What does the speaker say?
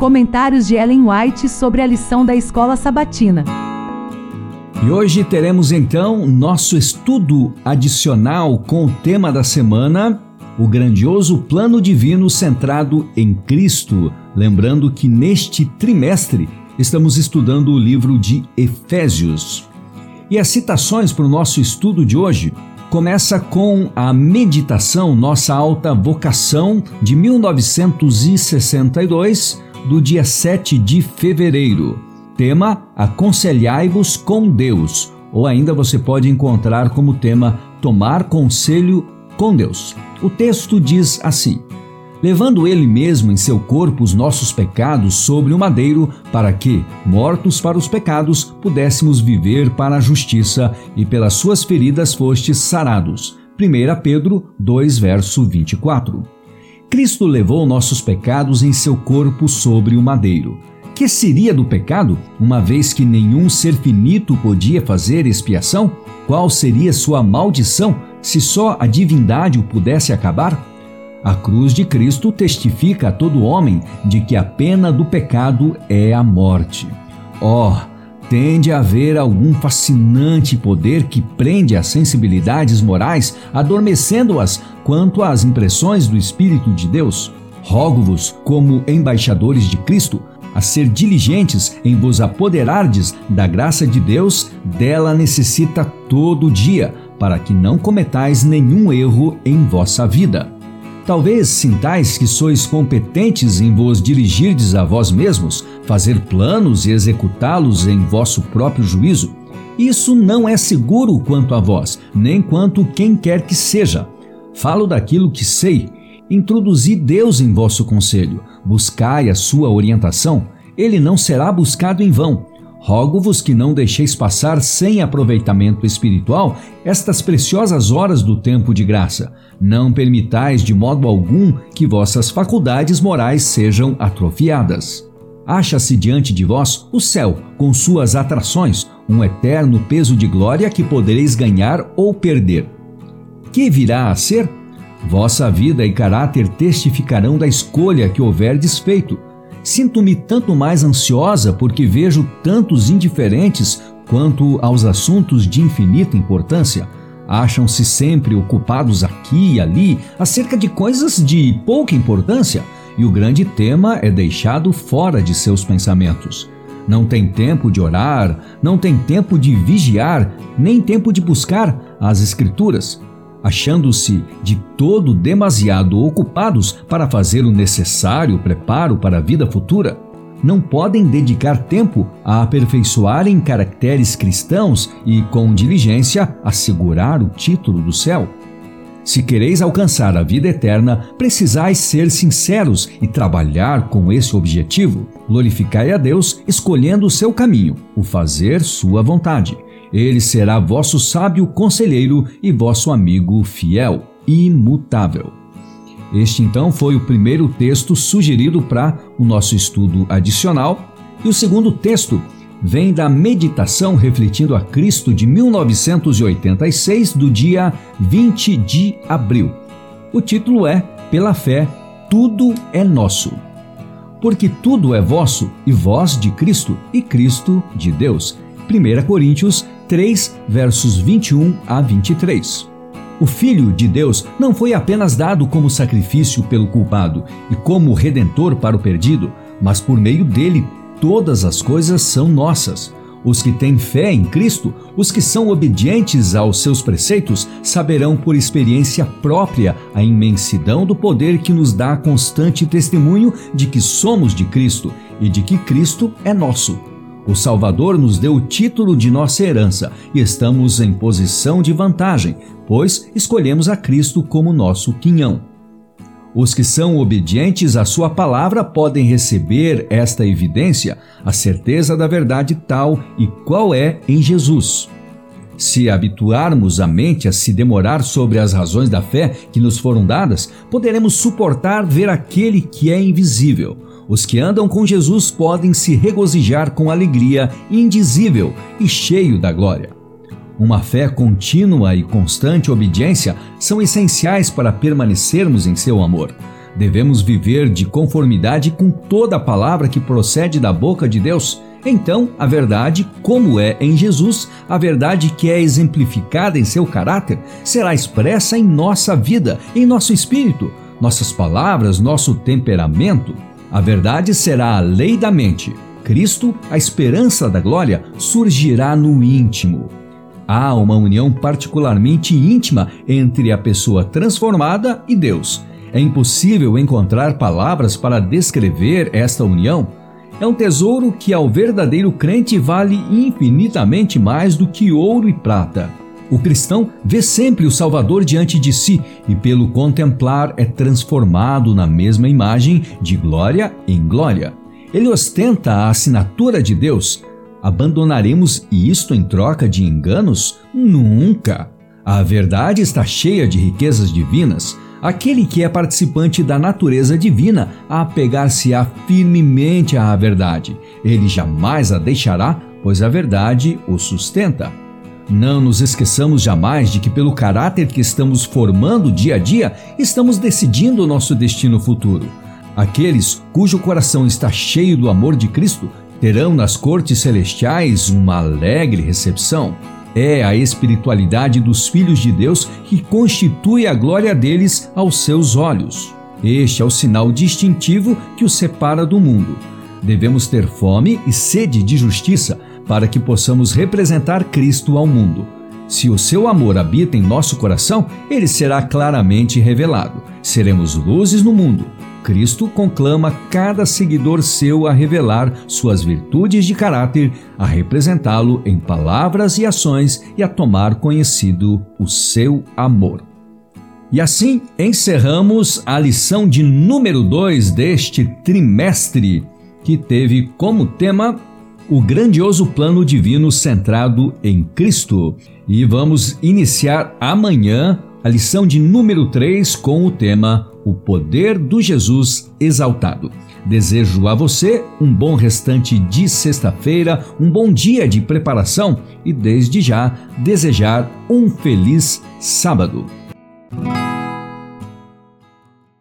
Comentários de Ellen White sobre a lição da escola sabatina. E hoje teremos então nosso estudo adicional com o tema da semana, o grandioso plano divino centrado em Cristo. Lembrando que neste trimestre estamos estudando o livro de Efésios. E as citações para o nosso estudo de hoje começa com a meditação Nossa Alta Vocação de 1962, do dia 7 de fevereiro. Tema: Aconselhai-vos com Deus, ou ainda você pode encontrar como tema Tomar conselho com Deus. O texto diz assim: levando ele mesmo em seu corpo os nossos pecados sobre o madeiro, para que, mortos para os pecados, pudéssemos viver para a justiça, e pelas suas feridas fostes sarados. 1 Pedro 2, verso 24. Cristo levou nossos pecados em seu corpo sobre o madeiro. Que seria do pecado, uma vez que nenhum ser finito podia fazer expiação? Qual seria sua maldição se só a divindade o pudesse acabar? A cruz de Cristo testifica a todo homem de que a pena do pecado é a morte. Oh, tende a haver algum fascinante poder que prende as sensibilidades morais, adormecendo-as quanto às impressões do Espírito de Deus? Rogo-vos, como embaixadores de Cristo, a ser diligentes em vos apoderardes da graça de Deus, dela necessita todo dia, para que não cometais nenhum erro em vossa vida. Talvez sintais que sois competentes em vos dirigirdes a vós mesmos, fazer planos e executá-los em vosso próprio juízo. Isso não é seguro quanto a vós, nem quanto quem quer que seja. Falo daquilo que sei. Introduzi Deus em vosso conselho, buscai a sua orientação. Ele não será buscado em vão. Rogo-vos que não deixeis passar sem aproveitamento espiritual estas preciosas horas do tempo de graça. Não permitais de modo algum que vossas faculdades morais sejam atrofiadas. Acha-se diante de vós o céu, com suas atrações, um eterno peso de glória que podereis ganhar ou perder. Que virá a ser? Vossa vida e caráter testificarão da escolha que houverdes feito Sinto-me tanto mais ansiosa porque vejo tantos indiferentes quanto aos assuntos de infinita importância. Acham-se sempre ocupados aqui e ali acerca de coisas de pouca importância e o grande tema é deixado fora de seus pensamentos. Não tem tempo de orar, não tem tempo de vigiar, nem tempo de buscar as Escrituras achando-se de todo demasiado ocupados para fazer o necessário preparo para a vida futura, não podem dedicar tempo a aperfeiçoarem caracteres cristãos e, com diligência, assegurar o título do céu. Se quereis alcançar a vida eterna, precisais ser sinceros e trabalhar com esse objetivo. Glorificai a Deus escolhendo o seu caminho, o fazer sua vontade ele será vosso sábio conselheiro e vosso amigo fiel, imutável. Este então foi o primeiro texto sugerido para o nosso estudo adicional, e o segundo texto vem da meditação refletindo a Cristo de 1986, do dia 20 de abril. O título é Pela fé, tudo é nosso. Porque tudo é vosso, e vós de Cristo, e Cristo de Deus. 1 Coríntios 3, versos 21 a 23. O Filho de Deus não foi apenas dado como sacrifício pelo culpado e como redentor para o perdido, mas por meio dele todas as coisas são nossas. Os que têm fé em Cristo, os que são obedientes aos seus preceitos, saberão por experiência própria a imensidão do poder que nos dá constante testemunho de que somos de Cristo e de que Cristo é nosso. O Salvador nos deu o título de nossa herança e estamos em posição de vantagem, pois escolhemos a Cristo como nosso quinhão. Os que são obedientes à Sua palavra podem receber esta evidência, a certeza da verdade tal e qual é em Jesus. Se habituarmos a mente a se demorar sobre as razões da fé que nos foram dadas, poderemos suportar ver aquele que é invisível os que andam com Jesus podem se regozijar com alegria indizível e cheio da glória. Uma fé contínua e constante obediência são essenciais para permanecermos em seu amor. Devemos viver de conformidade com toda a palavra que procede da boca de Deus. Então, a verdade, como é em Jesus, a verdade que é exemplificada em seu caráter, será expressa em nossa vida, em nosso espírito, nossas palavras, nosso temperamento. A verdade será a lei da mente. Cristo, a esperança da glória, surgirá no íntimo. Há uma união particularmente íntima entre a pessoa transformada e Deus. É impossível encontrar palavras para descrever esta união. É um tesouro que ao verdadeiro crente vale infinitamente mais do que ouro e prata. O cristão vê sempre o Salvador diante de si e, pelo contemplar, é transformado na mesma imagem de glória em glória. Ele ostenta a assinatura de Deus. Abandonaremos isto em troca de enganos? Nunca! A verdade está cheia de riquezas divinas. Aquele que é participante da natureza divina apegar-se-á firmemente à verdade. Ele jamais a deixará, pois a verdade o sustenta. Não nos esqueçamos jamais de que, pelo caráter que estamos formando dia a dia, estamos decidindo o nosso destino futuro. Aqueles cujo coração está cheio do amor de Cristo terão nas cortes celestiais uma alegre recepção. É a espiritualidade dos filhos de Deus que constitui a glória deles aos seus olhos. Este é o sinal distintivo que os separa do mundo. Devemos ter fome e sede de justiça para que possamos representar Cristo ao mundo. Se o seu amor habita em nosso coração, ele será claramente revelado. Seremos luzes no mundo. Cristo conclama cada seguidor seu a revelar suas virtudes de caráter, a representá-lo em palavras e ações e a tomar conhecido o seu amor. E assim encerramos a lição de número 2 deste trimestre, que teve como tema o grandioso plano divino centrado em Cristo. E vamos iniciar amanhã a lição de número 3 com o tema O Poder do Jesus Exaltado. Desejo a você um bom restante de sexta-feira, um bom dia de preparação e, desde já, desejar um feliz sábado.